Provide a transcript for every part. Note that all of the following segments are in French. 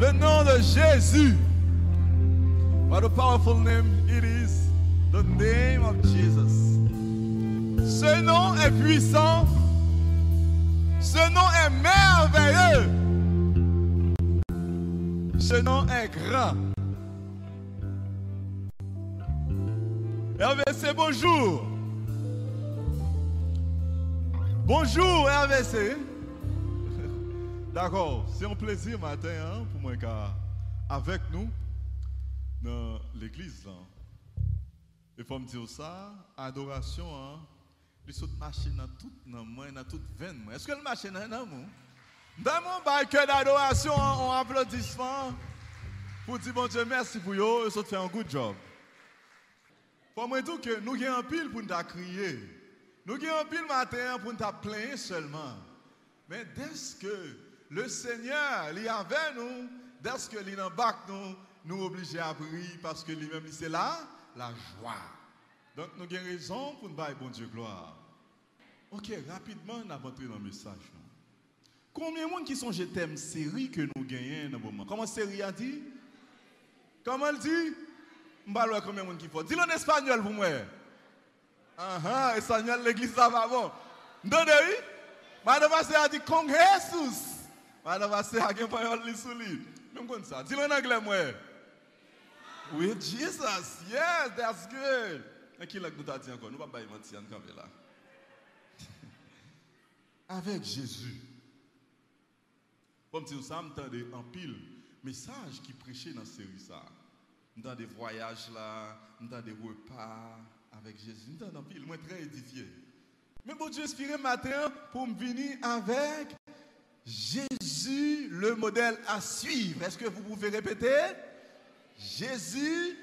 Le nom de Jésus. What a powerful name it is. The name of Jesus. Ce nom est puissant. Ce nom est merveilleux. Ce nom est grand. C'est bonjour. Bonjour, RVC. D'accord, c'est un plaisir matin hein, pour moi car avec nous dans l'église. Il faut me dire ça, adoration, hein, les autres machines dans toute dans moi, dans. Est-ce que le machine est dans moi? Dans mon bail d'adoration, on applaudissement pour dire bon Dieu merci pour vous, ont fait un good job. Pour moi dire que nous avons un pile pour nous crier. Nous avons un pile matin pour nous plaindre seulement. Mais dès que le Seigneur est avec nous, dès que qu'il embarque nous, nous obligés à prier parce que lui-même, c'est là, la joie. Donc nous avons raison pour nous bailler bon Dieu gloire. Ok, rapidement, on a rentré dans le message. Combien de monde qui sont je t'aime série que nous gagnons dans le moment? Comment série a dit? Comment elle dit? Je ne sais pas combien de monde qui faut. Dis-le en espagnol pour moi. Ah ah, espagnol, l'église ça va bon. Oui? Madame a dit Kong Jesus. Madame Vassé a dit parole li sous lui. Même comme ça. Dis-le en anglais moi. Oui, Jesus. Yes, that's good. L'a série ça. Dans des voyages là, dans des repas, avec Jésus. Nous sommes pile, moi très édifié. Mais bon Dieu inspiré matin pour me venir avec Jésus, le modèle à suivre. Est-ce que vous pouvez répéter? Jésus,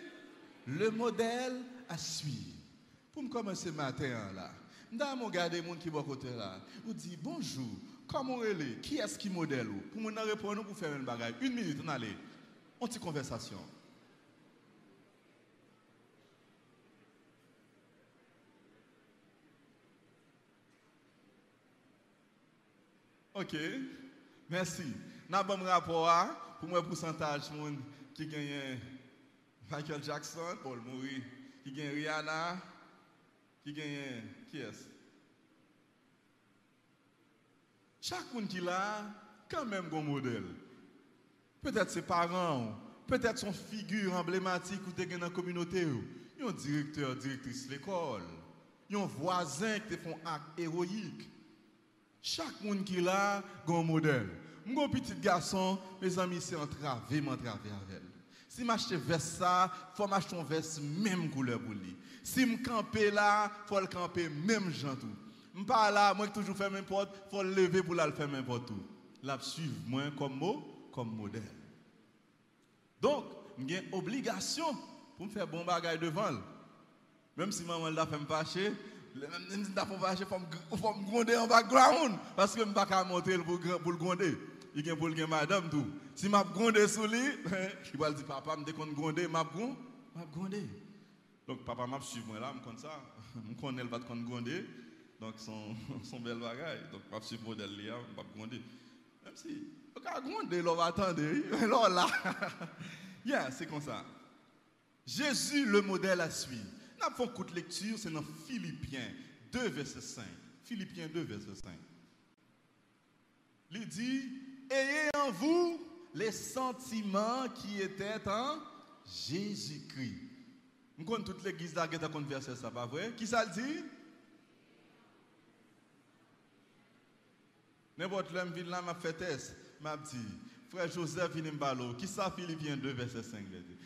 le modèle à suivre. Pour me commencer matin là, nous regarder les gens qui sont à côté là. Vous dit bonjour, comment elle est? Qui est-ce qui modèle? Pour me répondre, pour faire une bagaille. Une minute, on allait. On petite conversation. Ok, merci. Nous avons un rapport pour moi pourcentage de monde qui gagne Michael Jackson, Paul Murray, qui gagne Rihanna, qui gagne qui est Chaque monde qui là, quand même un modèle. Peut-être ses parents, peut-être son figure emblématique ou dans la communauté. Un directeur, directrice de l'école. Un voisin qui font un acte héroïque. Chaque monde qui là, un modèle. Mon petit garçon, mes amis, c'est entravé, m'entravé avec elle. Si je veste ça, faut m'acheter un veste même couleur pour lui. Si je campe là, il faut le camper même genre tout. Je pas là, moi qui toujours fais n'importe, il faut le lever pour le faire n'importe tout. La suivre moi comme mot, comme modèle. Donc, j'ai une obligation pour me faire bon bagage devant. Même si maman l'a fait me fâcher, je faut me gronder en background parce que je ne peux pas monter pour, pour le gronder. Il y pour le madame tout. Si je grondé sous lui, il va dire papa, je me gronder, je gronder. Donc papa m'a suivi moi là, comme ça. Je connais le pas de gronder. Donc son son bel bagage. Donc je suis modèle là, je gronder. Même si on va gronder, on va attendre. Là là. Yeah, c'est comme ça. Jésus le modèle à suivre. Nous avons coup de lecture, c'est dans Philippiens 2, verset 5. Philippiens 2, verset 5. Il dit, ayez en vous les sentiments qui étaient en Jésus-Christ. Nous connaissons toute l'église là qui a verset ça, pas vrai? Qui ça le dit? N'importe l'homme vient là, m'a fait test, m'a dit, frère Joseph, il me Qui ça, Philippiens 2, verset 5,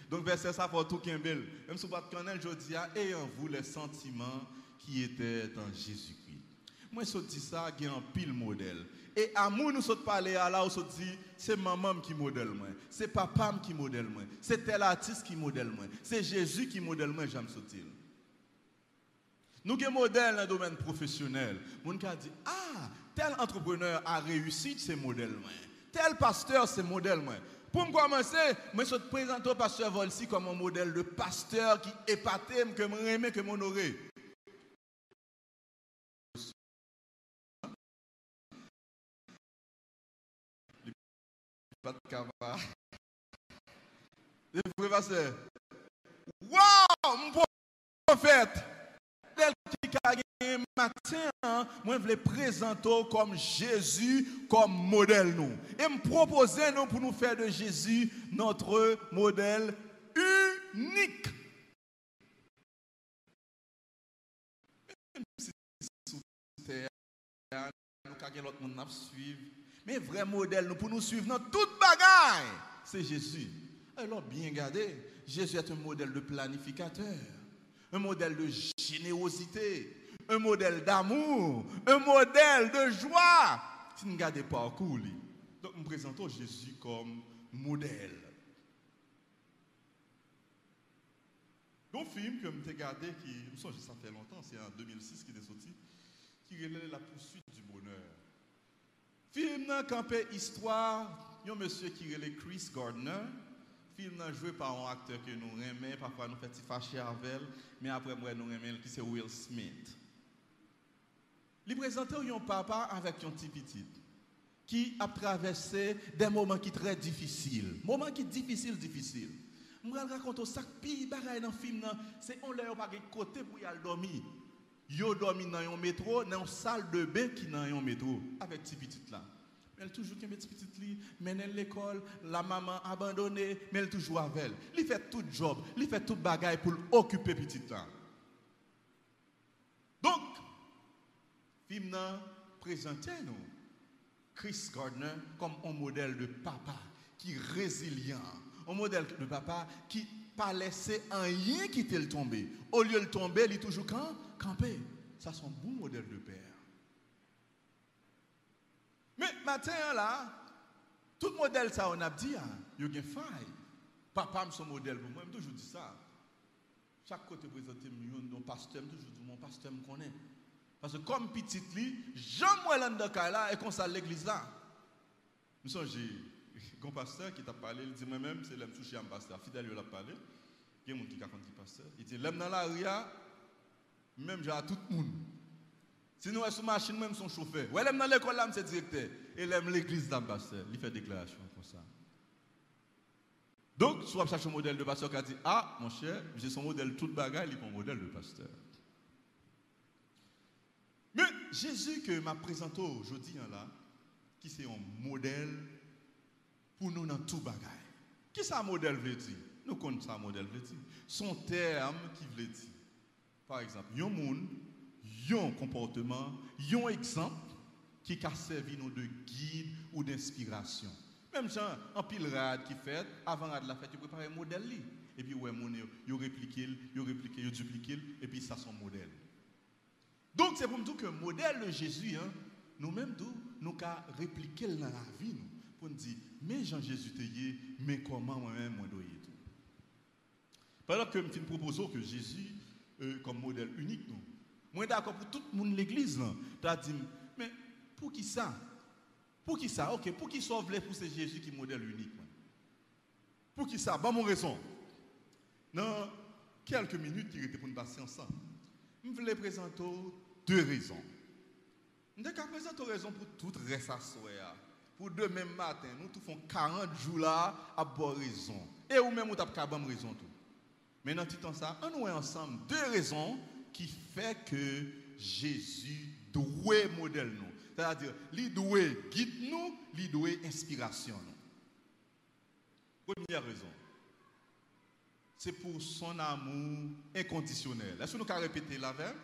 donc, verset ça pour tout est bel. Même si vous ne je dis, en vous les sentiments qui étaient en Jésus-Christ. Moi, je dis ça, il y a un pile modèle. Et à moi, nous sommes parlé à là, on dit, c'est maman qui modèle moi, c'est papa qui modèle moi, c'est tel artiste qui modèle moi, c'est Jésus qui modèle moi, j'aime ce Nous avons un modèle dans le domaine professionnel. Mon dit, ah, tel entrepreneur a réussi, c'est modèle. Tel pasteur, c'est modèle Pour commencer, je te présente au pasteur Volsi comme un modèle de pasteur qui épaté, que je aime, que m'honorer. Pas de. Waouh, mon prophète. Tel qui gagné matin, moi je voulais présenter comme Jésus comme modèle nous. Et me proposer pour nous faire de Jésus notre modèle unique. L'autre monde. Mais vrai modèle, nous pour nous suivre dans toute bagaille, c'est Jésus. Alors bien regardez, Jésus est un modèle de planificateur, un modèle de générosité, un modèle d'amour, un modèle de joie. Si nous regardons le parcours, donc nous présentons Jésus comme modèle. Un film que j'ai regardé, qui, ça fait longtemps, c'est en 2006 qui est sorti, qui relève la poursuite du bonheur. Film campé histoire, il y a un monsieur qui relève Chris Gardner, film n'a joué par un acteur que nous aimons, parfois nous faisons fâcher avec mais après moi nous aimons qui c'est Will Smith. Il présente un papa avec un petit petit qui a traversé des moments qui très difficiles, moments qui difficiles, difficiles. Je vais raconter ça, puis bagaille dans film, c'est on l'a pas côté pour y aller dormir. Yo dormi dans un métro, dans une salle de bain qui dans un métro avec petit petit là. Elle toujours qui petit petit li, mène l'école, la maman abandonnée, mais elle toujours avec elle. Il fait tout job, il fait tout bagaille pour occuper petit là. Donc, film nan présenté nous Chris Gardner comme un modèle de papa qui est résilient, un modèle de papa qui pas laissé rien quitter le tomber. Au lieu de tomber, il est toujours campé. Ça, c'est un bon modèle de père. Mais matin là, tout modèle ça on a dit, hein, il y a faille. Papa son modèle pour moi, je toujours dis ça. Chaque côté présenté mon pasteur, toujours dis mon pasteur me connaît. Parce que comme petit li, Jean moi dans là et comme ça l'église là. Nous sommes un pasteur qui t'a parlé, il dit moi-même, c'est l'homme touché un pasteur. Fidèle, il a parlé. Il y a un qui a dit pasteur. Il dit l'homme dans la ria, même j'ai à tout le monde. Si sommes sur machine, même son chauffeur. Ouais, l'homme dans l'école, c'est directeur. Et l'aime l'église d'ambassadeur. Il fait déclaration comme ça. Donc, soit chercher un modèle de pasteur qui a dit Ah, mon cher, j'ai son modèle tout bagaille, il est un modèle de pasteur. Mais Jésus que m'a présenté aujourd'hui, hein, là, qui c'est un modèle pour nous dans tout bagaille. Qui ça modèle veut dire? Nous connaissons ça modèle veut dire. Son terme qui veut dire. Par exemple, un monde, un comportement, un exemple qui a servi nous de guide ou d'inspiration. Même gens en pile rad qui fait, avant la fête, ils préparent un modèle. Et puis, ouais, ils répliquent, ils répliquent, ils dupliquent, et puis ça, son modèle. Donc, c'est pour nous dire que le modèle de Jésus, hein, nous-mêmes, nous avons répliqué dans la vie, nous, pour nous dire, mais Jean-Jésus mais comment moi-même, moi, dois tout. Pendant que je propose que Jésus, euh, comme modèle unique, nous, moi, d'accord pour tout le monde l'église, tu as dit, mais pour qui ça? Pour qui ça? Ok, pour qui sauve les pour c'est Jésus qui est modèle unique Pour qui ça? Bon, mon raison. Dans quelques minutes qui étaient pour nous passer ensemble, je voulais présenter deux raisons. Je vais présenter deux raisons pour tout reste à Pour demain matin, nous tous faisons 40 jours là à bonne raison. Et ou même, nous avons raison tout. Mais dans tout temps ça, on ensemble. Deux raisons qui fait que Jésus doit modèle nous. C'est-à-dire, il doit guide nous, il doit inspiration nous. Première raison, c'est pour son amour inconditionnel. Est-ce que nous pouvons répéter la même?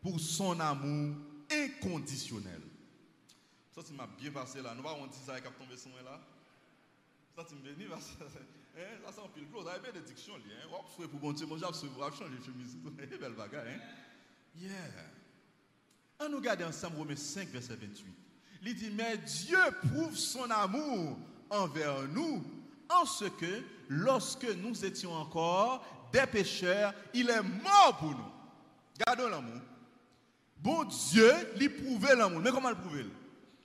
Pour son amour inconditionnel. Ça, c'est m'a bien passé là. Nous allons dire ça qui a tombé sur là. Ça, c'est bien parce Hein, ça sent pile close. Avec bénédiction, hein. Hop, souhait pour bon Dieu, mon Dieu, va changer de chemise. Belle bagarre, hein. Yeah. On nous regarde ensemble Romains 5, verset 28. Il dit, mais Dieu prouve son amour envers nous en ce que lorsque nous étions encore des pécheurs, il est mort pour nous. Gardons l'amour. Bon Dieu, lui prouve l'amour. Mais comment le prouver?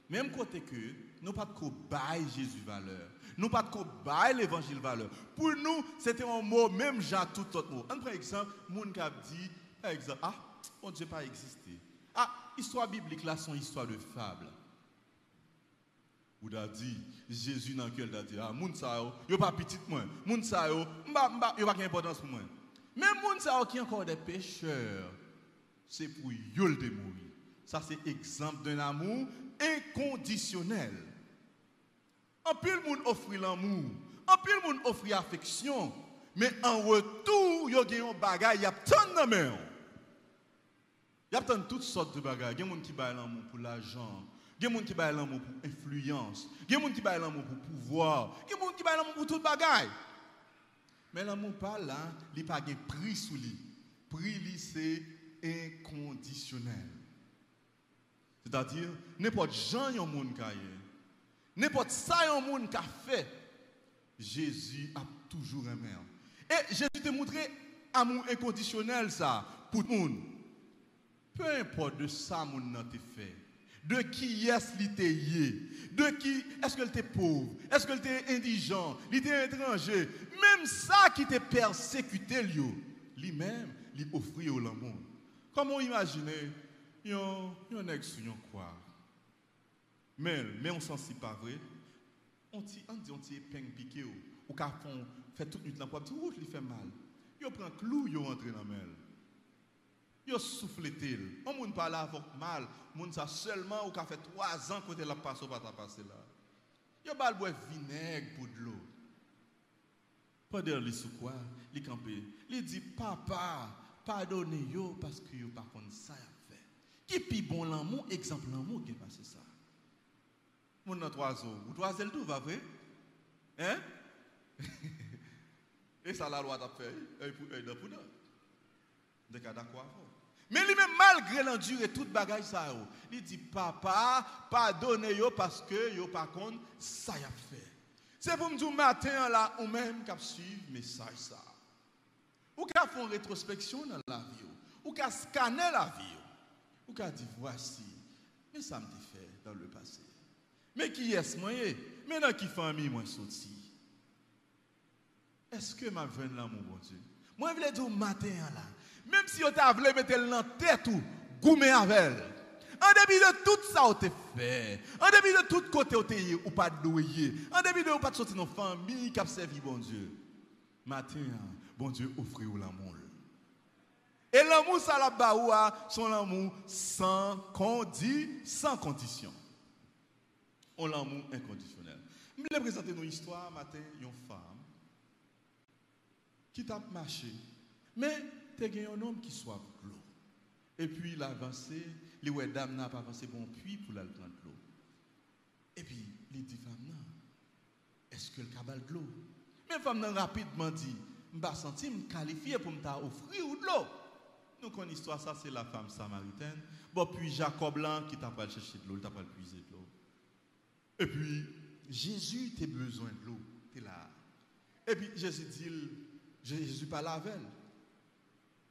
Même côté que nous pas de Jésus valeur. Nous pas de l'évangile valeur. Pour nous, c'était un mot, même Jean, tout autre mot. Un exemple, moun qui dit, exemple, ah, mon Dieu pas existé. Ah, histoire biblique là, sont histoire de fable. Ou da dit, Jésus dans lequel a dit, ah, moun sa yo, yo pas petit moi. Moun sa yo, mba, mba, yo pas d'importance pour moi. Même moun yo qui encore des pécheurs, c'est pour yo le mourir. Ça c'est exemple d'un amour inconditionnel. En pile moun offre l'amour, en pile moun offre affection, mais en retour, yo gen un bagay, y a tant de main. Y a toutes sortes de bagages. Il y a des gens qui baillent l'amour pour l'argent. Il y a des gens qui baillent l'amour pour influence. Il y a des gens qui baillent l'amour pour pouvoir. Il y a des gens qui baillent l'amour pour tout bagaille. Mais l'amour pas là, il n'y a pas de prix sous lui. Prix c'est inconditionnel. C'est-à-dire, n'importe gens yon monde qui n'importe ça yon monde qui a fait, Jésus a toujours aimé. Et Jésus t'a montré amour inconditionnel ça pour tout le monde. Peu importe de ça mon n'a fait. De qui est-ce qu'il était De qui est-ce qu'elle était pauvre? Est-ce qu'elle était indigent? Il était étranger? Même ça qui était persécuté lui-même, lui offrit au monde. Comment imaginer yon yon ex sur quoi? Mais mais on s'en si pas vrai. On dit on dit on dit peigne piqué ou ou font fait toute nuit là pour dire oh, il fait mal. Yo prend clou yo rentre dans mel. Yo souffle tel. On moun pas là avec mal, moun ça seulement ou ka fait 3 ans côté la passe pas ta passer là. Yo bal boire vinaigre pour de l'eau. Pendant li sou quoi, li campé. Li dit papa, pardonnez yo parce que yo pas contre ça qui pi bon l'amour, exemple l'amour qui est passé ça? Mon notre oiseau, ou trois ailes tout va vrai? Hein? Et ça la loi t'a fait, œil pour œil. De cas d'accord Mais lui-même, malgré l'enduré, toute bagaille ça, il dit, papa, pardonnez-yo parce que yo par contre, ça y a fait. C'est pour me dire matin là, ou même qui suivre message ça. Ou qui font rétrospection dans la vie, ou qui scanner la vie. Ou qu'a dit voici, mais ça me dit fait dans le passé. Mais qui est-ce moi Mais dans qui famille moi sorti Est-ce que ma là mon bon Dieu? Moi je voulais dire matin là, même si on t'a voulu mettre dans tête ou goumer avec en début de tout ça, on t'a fait. En début de tout côté, on t'a ou pas doué. En début de ou pas sortir dans famille qui a servi bon Dieu. Matin, bon Dieu offre l'amour? Et l'amour, ça la baoua, son amour sans condi, sans condition. On l'amour inconditionnel. Je vais présenter une histoire matin, une femme qui t'a marché. Mais tu as un homme qui soit l'eau. Et puis il a avancé, les ouais dame n'a pas avancé bon puits pour la prendre l'eau. Et puis il dit femme. Est-ce que le cabal de l'eau Mais femme n'a rapidement dit, je vais sentir me qualifier pour me offrir de l'eau. Nous connaissons l'histoire, ça c'est la femme samaritaine. Bon, puis Jacob là qui t'a pas chercher de l'eau, t'a pas puiser de l'eau. Et puis Jésus t'a besoin de l'eau, tu là. Et puis Jésus dit, Jésus parle avec elle.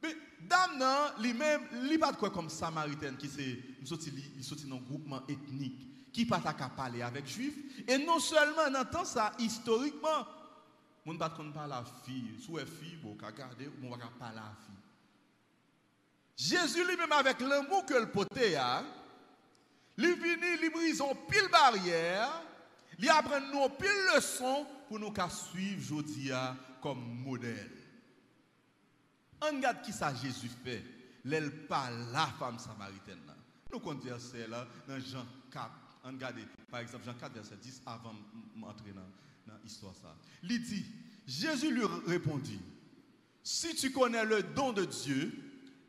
Mais dame lui-même, lui pas de quoi comme samaritaine qui c'est il dans un groupement ethnique qui pas qu'à parler avec juifs et non seulement on entend ça historiquement. On ne pas parler à la fille, sous fille, bon, qu'à garder, on va à la fille. Jésus lui-même avec l'amour que le poté a, lui vini, lui brise en pile barrière, lui apprend nous pile leçon pour nous suivre Jodia comme modèle. On regarde qui ça Jésus fait. L'elle pas la femme samaritaine. Nous connaissons ça là dans Jean 4. On regarde par exemple Jean 4 verset 10 avant d'entrer dans l'histoire ça. Il dit Jésus lui répondit Si tu connais le don de Dieu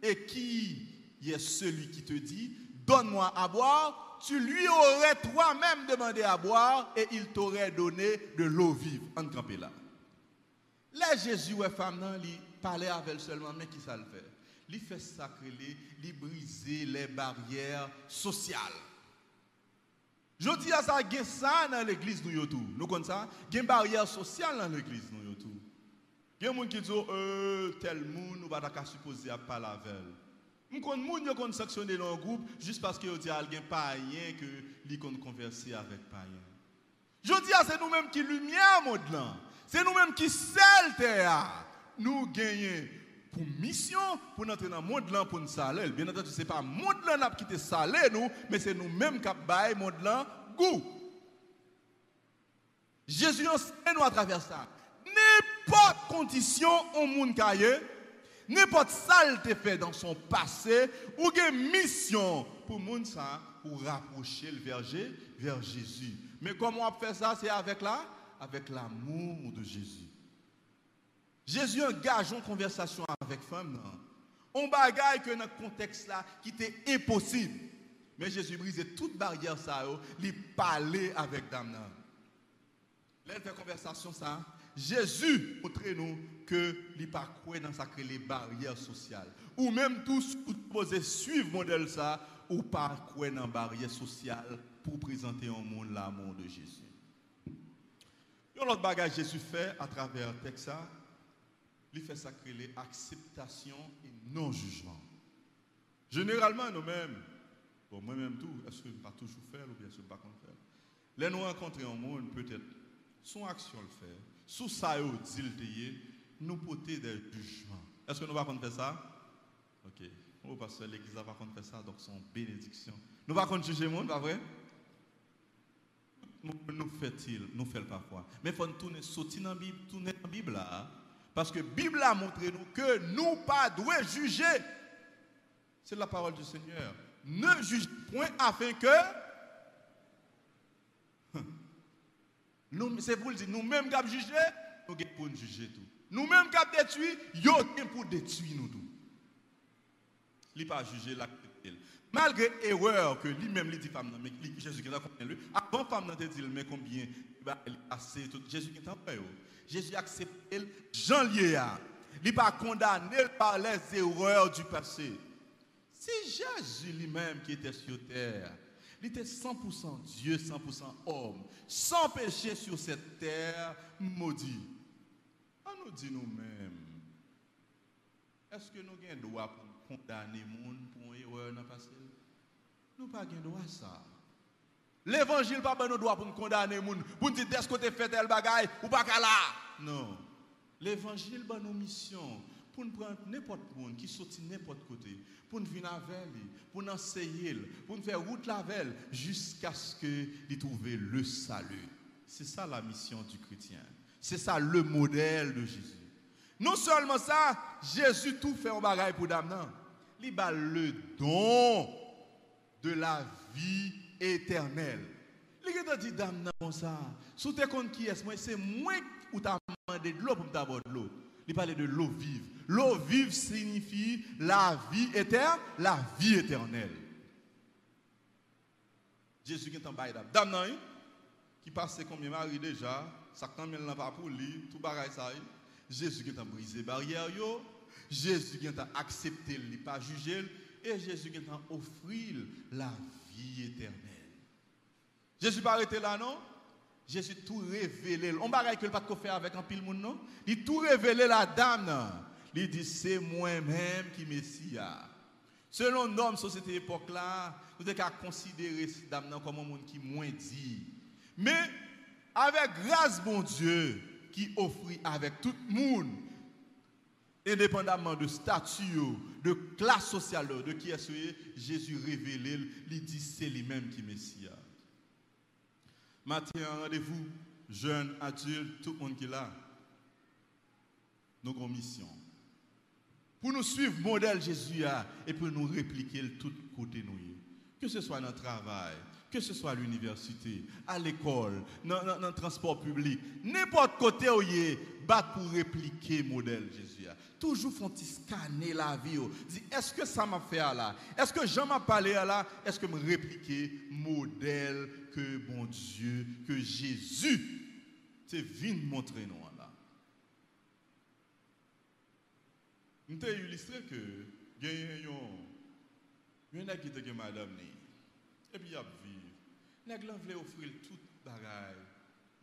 et qui est celui qui te dit, donne-moi à boire, tu lui aurais toi-même demandé à boire et il t'aurait donné de l'eau vive. En campé là. Jésus, ouais, femme, non, il parlait avec elle seulement, mais qui ça le fait? Il fait sacrer, il briser les barrières sociales. Je dis à ça, il y a ça dans l'église nous tout. Nous connaissons ça? Il y a une barrière sociale dans l'église nous tout. Il y a des gens qui disent, euh, tel monde, nous ne pouvons pas supposer à parler avec elle. Je connais gens qui sanctionné dans groupe juste parce qu'ils disent qu'il n'y a pas rien que ils ont conversé avec païen. Je dis c'est nous-mêmes qui lumière monde. C'est nous-mêmes qui terre. Nous gagnons pour mission pour entrer dans le monde pour nous saler. Bien entendu, ce n'est pas le monde qui te salé nous, mais c'est nous-mêmes qui baillons le monde goût. Jésus enseigne nous à travers ça. N'importe condition au monde caillé, n'importe saleté fait dans son passé, ou une mission pour ça, pour rapprocher le verger vers Jésus. Mais comment on fait ça? C'est avec là, avec l'amour de Jésus. Jésus engage une conversation avec femme. On bagaille que dans ce contexte là qui était impossible. Mais Jésus brisait toute barrière ça, il parlait avec dame. Là, fait conversation ça. Jésus montre nous que il pas dans sa les barrières sociales. Ou même tous vous posez suivre modèle ça ou pas dans barrière sociale pour présenter au monde l'amour de Jésus. Et l'autre bagage Jésus fait à travers texte il fait sacrer acceptation et non jugement. Généralement nous-mêmes Bon, moi-même tout, est-ce que je ne pas toujours faire ou bien est-ce que je ne pas faire? Là, nous rencontrer un monde, peut-être, son action le fait, sous ça, nous porter des jugements. Est-ce que nous pas faire ça? Ok. Oh, parce que l'église va faire ça, donc une bénédiction. Nous pas juger le monde, pas vrai? Nous fait-il, nous fait parfois. Mais il faut tourner, sortir dans Bible, tourner dans la Bible là. Parce que la Bible a montré nous que nous pas devons juger. C'est la parole du Seigneur ne juge point afin que. Nous, c'est pour le dire, nous-mêmes qui juger, nous avons pour juger tout. Nous-mêmes qui détruit, nous avons pour détruire nous tout. Il pas juger la Malgré l'erreur que lui-même dit femme, Jésus qui a lui, avant femme n'a dit mais combien? Il a assez tout Jésus qui en Jésus a accepté Jean lié Il pas condamné par les erreurs du passé. C'est Jésus lui-même qui était sur terre. Il était 100% Dieu, 100% homme, sans péché sur cette terre maudit. On nous dit nous-mêmes, est-ce que nous avons le droit pour condamner les gens pour une erreur dans le passé? Nous n'avons pas le droit à ça. L'évangile n'a pas le droit pour condamner les gens, pour nous dire est-ce que tu fait tel bagaille ou pas là? Non. L'évangile a nos missions pour nous prendre n'importe qui qui sortit n'importe côté, pour nous venir avec lui, pour nous enseigner, pour nous faire route la veille, jusqu'à ce qu'il trouve le salut. C'est ça la mission du chrétien. C'est ça le modèle de Jésus. Non seulement ça, Jésus tout fait en bagaille pour dame. Il a le don de la vie éternelle. Il a dit dame comme ça. Sous tes qui est, c'est moi qui t'a demandé de l'eau pour t'avoir de l'eau. Il parlait de l'eau vive. L'eau vive signifie la vie éternelle, la vie éternelle. Jésus qui est en bail Dame qui passe combien mari déjà, ça quand même pas pour lui, tout ça. Jésus qui est brisé barrière yo, Jésus qui est accepté, il pas jugé et Jésus qui est offrir la vie éternelle. Jésus pas arrêté là non? Jésus tout révélé. On ne que le pas faire avec un pile monde non? Il tout révélé la dame. Il dit c'est moi-même qui Messia. Selon nos société époque là, vous avez qu'à considérer cette dame comme un monde qui moins dit. Mais avec grâce bon Dieu qui offre avec tout le monde indépendamment de statut, de classe sociale, de qui est-ce Jésus révélé, il dit c'est lui-même qui Messia. Matin, rendez-vous, jeunes, adultes, tout le monde qui est là. Nous avons mission. Pour nous suivre le modèle Jésus et pour nous répliquer le tout côté nous. Que ce soit le travail, que ce soit à l'université, à l'école, dans, le transport public, n'importe côté où il est, battre pour répliquer le modèle Jésus. Toujours font-ils scanner la vie. Est-ce que ça m'a fait là? Est-ce que Jean m'a parlé là? Est-ce que me répliquer modèle que bon Dieu, que Jésus, c'est venu montrer nous là? Nous avons illustré que il y a madame et puis il a vivre. Nèg voulait offrir tout bagaille,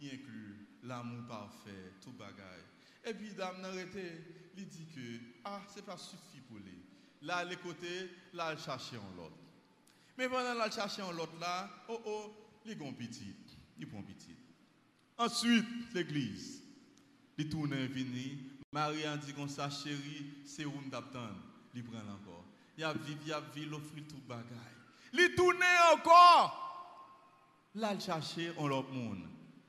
y inclut l'amour parfait, tout bagaille. Et puis dame n'a arrêté, il dit que ah, c'est pas suffit pour lui. Là les côtés, là il chercher un l'autre. Mais pendant là chercher un l'autre là, oh oh, il prend petit, il prend petit. Ensuite, l'église, il tourne vini, Marie a dit comme ça chérie, c'est où m'attend, il prend encore. Il a vu, il a vu, il offre tout bagaille. Il tourne encore. Là il chercher un l'autre monde.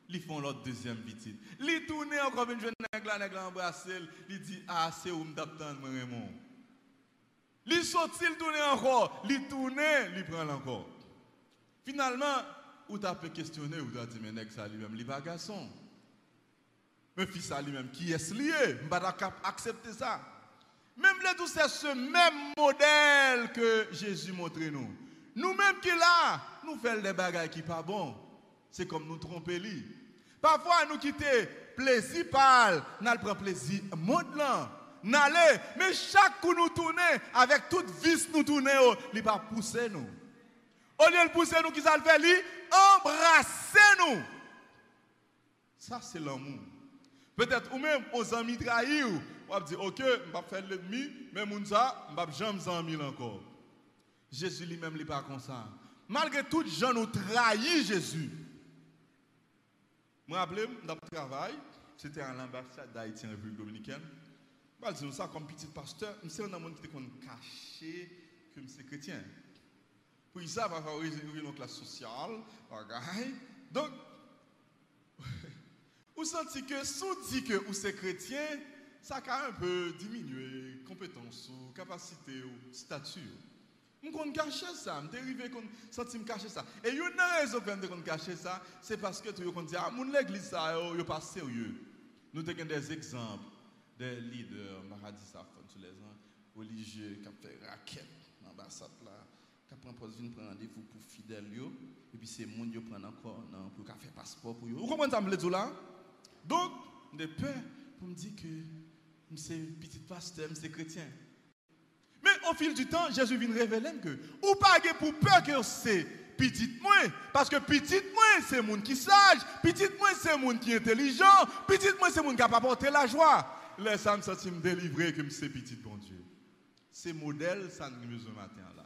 Ils font l'autre deuxième petite. Ils tournent encore une jeune nègre, la nègre embrassé, il dit ah c'est où m'attendre Raymond? Ils sortent, ils tournent encore, ils tournent, ils prennent encore. Finalement, ou t'as pu questionner, ou t'as dit mais nègre ça lui-même, il pas garçon. Mais fils ça lui-même qui est lié, je pas accepter ça. Même les tous c'est ce même modèle que Jésus montre nous. Nous-mêmes qui là, nous faisons des bagages qui pas bon. C'est comme nous tromper. Parfois, nous quitter plaisir nous prenons plaisir monde mais chaque coup nous tourner, avec toute vis nous tourner, oh, il va pousser nous. Au lieu de pousser nous, qui ça le fait, lui, embrasser nous. Ça, c'est l'amour. Peut-être, ou même, aux amis trahis, on va dire, ok, je vais faire l'ennemi, mais mon ça, je vais jamais en encore. Jésus lui-même, il n'est pas comme ça. Malgré tout, gens nous trahissent Jésus. Je me rappelle, dans le travail, c'était à l'ambassade d'Haïti en République dominicaine. Je dire ça comme petit pasteur, je suis un homme qui était caché que je suis chrétien. Pour ça, va favoriser une classe sociale, Donc, vous sentez que si vous dites que vous êtes chrétien, ça a un peu diminué compétence, capacité, statut. Je suis caché ça, je suis arrivé à cacher ça. Et une raison pour me cacher ça, c'est parce que tu as dit, ah, mon l'église, ça, n'est pas sérieux. Nous avons des exemples des leaders, ça tous les ans, religieux, qui ont fait raquette dans l'ambassade là, qui prend prendre rendez-vous pour fidèles, et puis c'est les gens qui prennent encore pour faire passeport pour eux. Vous comprenez ça, me là? Donc, j'ai peur pour me dire que suis petit pasteur, suis chrétien. Mais au fil du temps, Jésus vient révéler que, ou pas pour peur que c'est petit moins, parce que petit moins, c'est monde qui sage, petit moins, c'est monde qui intelligent, petit moins, c'est monde qui a apporter la joie. Laisse ça me sentir me délivrer comme c'est petit bon Dieu. C'est modèle, ça nous ce matin là.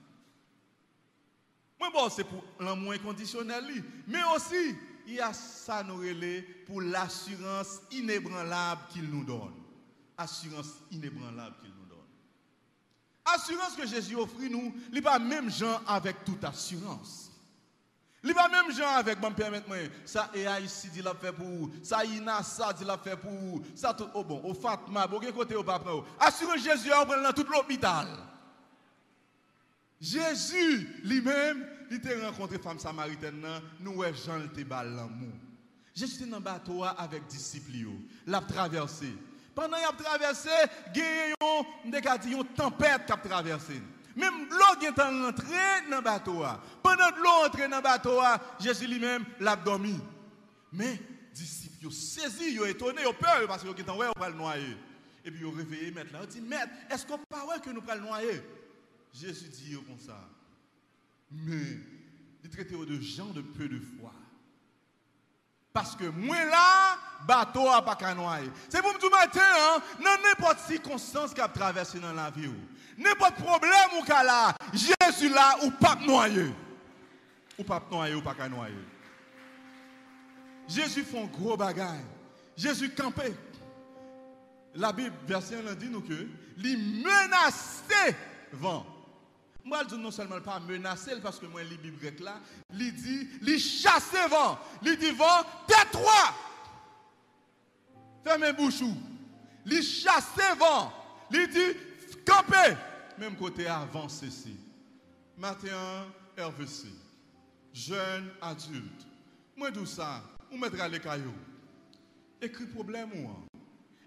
Moi, bon, c'est pour l'amour inconditionnel, mais aussi, il y a ça nous pour l'assurance inébranlable qu'il nous donne. Assurance inébranlable qu'il. Assurance que Jésus offre nous, il n'est pas même gens avec toute assurance. Il n'est pas même gens avec, bon, permettez-moi, ça et ici dit l'a fait pour vous, ça Ina, ça dit l'a fait pour vous, ça tout, oh bon, au Fatma, bon, côté au papa, assurance Jésus, on prend dans tout l'hôpital. Jésus lui-même, il a rencontré femme samaritaine, nous, Jean, il était l'amour. Jésus était dans le bateau avec disciples, l'a traversé. Pendant qu'il a traversé, il y a une tempête qui a traversé. Même l'eau est rentré dans le bateau. Pendant que l'eau entré dans le bateau, Jésus lui-même l'a dormi. Mais les disciples ont saisi, ils ont étonné, ils ont peur parce qu'ils ont dit, on va le noyer. Et puis ils ont réveillé maître. Ils ont dit, maître, est-ce qu'on pas que nous allons le noyer Jésus dit comme ça. Mais il traitait de gens de peu de foi. Parce que moi là, bateau a pas. C'est pour me dire matin, hein, dans n'importe circonstance qui a traversé dans la vie. N'importe problème ou cas là, Jésus là ou pas noyer. Ou pas noyer ou pas noyer. Jésus un gros bagage. Jésus campé. La Bible, verset 1, dit nous que, il menaçait vent. Moi, je dis non seulement pas menacer, parce que moi, les Bible là, il dit, il chasse vent. Il dit vent, tais-toi. Fermez bouche. Il chasse vent. Il dit, campez. Même côté avant ceci. Matin, RVC. Jeune adulte. Moi, tout ça, on mettra les cailloux. Écris problème ou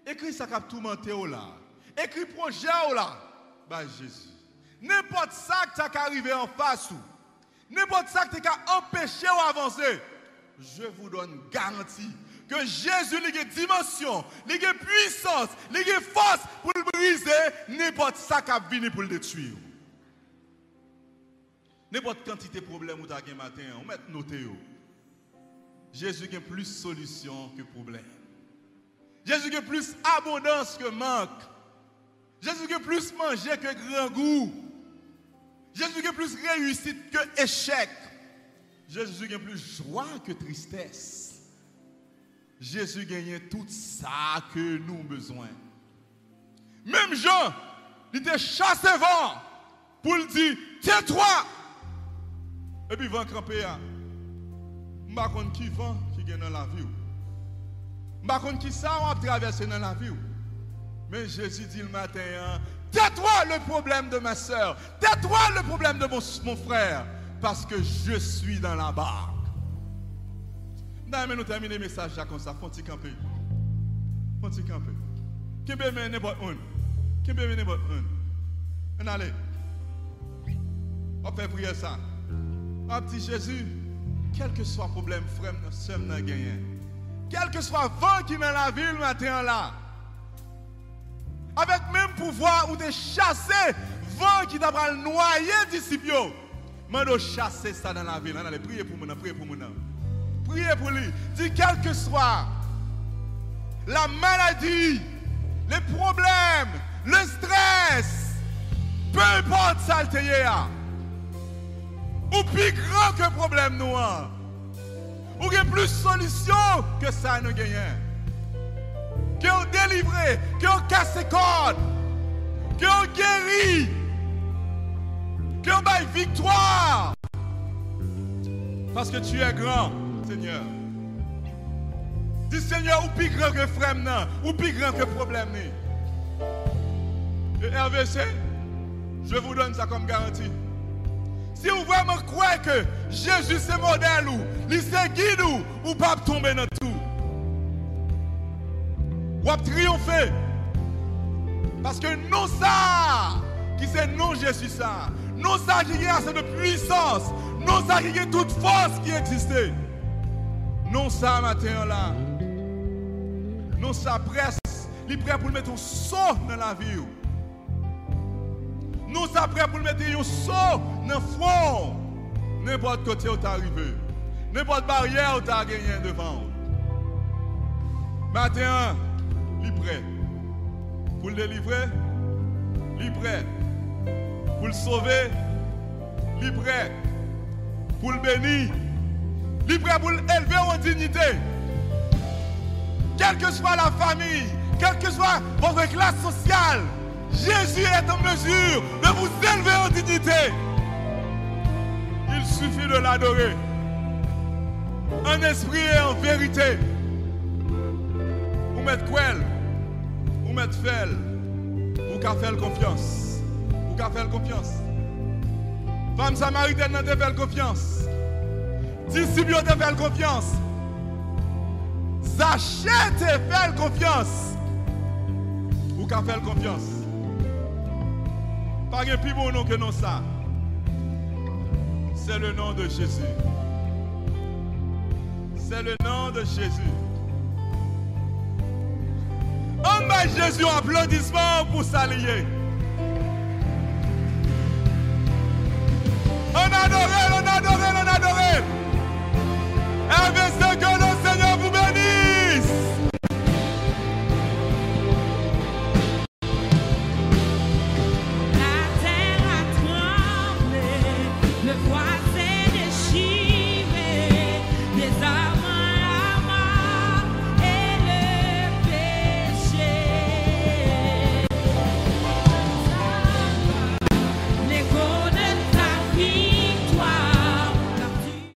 Écris ça qui a tout là. Écris projet là. Bah Jésus. N'importe ça qui t'a arrivé en face ou, n'importe ça qui t'a empêché d'avancer, je vous donne garantie que Jésus a une dimension, a puissance, a force pour le briser, n'importe ça qui a venu pour le détruire. N'importe quantité de problèmes ou tu matin, on met noter. Jésus a plus de solutions que de problèmes. Jésus a plus abondance que manque. Jésus a plus manger que grand goût. Jésus a plus réussite que échec. Jésus a plus joie que tristesse. Jésus gagne tout ça que nous avons besoin. Même Jean, il était chassé vent pour le dire, tiens-toi. Et puis vent crampé. Je ne sais pas qui vent qui gagne dans la vie. Par contre, qui ça, on va traverser dans la vie. Mais Jésus dit le matin, hein, tais-toi le problème de ma soeur, tais-toi le problème de mon, mon, frère, parce que je suis dans la barque. Non, nous terminons le message comme ça, faut-il camper. Faut-il camper. Qui peut n'importe. Qui peut n'importe. On allez. On fait prier ça. Un petit Jésus, quel que soit le problème, frère, nous sommes gagné. Quel que soit le vent qui met la ville matin là. Avec même pouvoir ou de chasser vent qui t'a noyer disciples. Mais de chasser ça dans la ville. Allez, priez pour moi, priez pour moi. Priez pour lui. Dis quel que soit la maladie, les problèmes, le stress, peu importe ça ou plus grand que problème noir. Ou y a plus de solutions que ça nous gagne. Que on délivré, que on casse les cordes, que on guérit, que on baille victoire. Parce que tu es grand, Seigneur. Dis Seigneur, ou plus grand que frère, ou plus grand que problème. Et RVC, je vous donne ça comme garantie. Si vous vraiment croyez que Jésus c'est modèle ou, il c'est guide ou, ou pas tomber dans tout. Ou pas triompher. Parce que non ça, qui c'est non Jésus ça, non ça qui a assez de puissance, non ça qui a toute force qui existait. Non ça matin là. Non ça presse, il est prêt pour mettre un saut dans la vie. Nous sommes prêts pour mettre un saut dans le front. N'importe côté où tu arrivé. N'importe barrière où tu as gagné devant. Matin, il prêt. Pour le délivrer, il prêt. Pour le sauver, il prêt. Pour le bénir, il prêt pour l'élever en dignité. Quelle que soit la famille, quelle que soit votre classe sociale, Jésus est en mesure de vous élever en dignité. Il suffit de l'adorer. En esprit et en vérité. Vous mettre quoi mettre fel. Vous qu'à faire confiance. Vous qu'à faire confiance. Femme samaritaine n'a pas fait confiance. Disciples n'a fait confiance. Zachète fait confiance. Vous qu'à faire confiance. Pas un plus bon nom que non ça. C'est le nom de Jésus. C'est le nom de Jésus. Jésus un applaudissement pour s'allier. On adore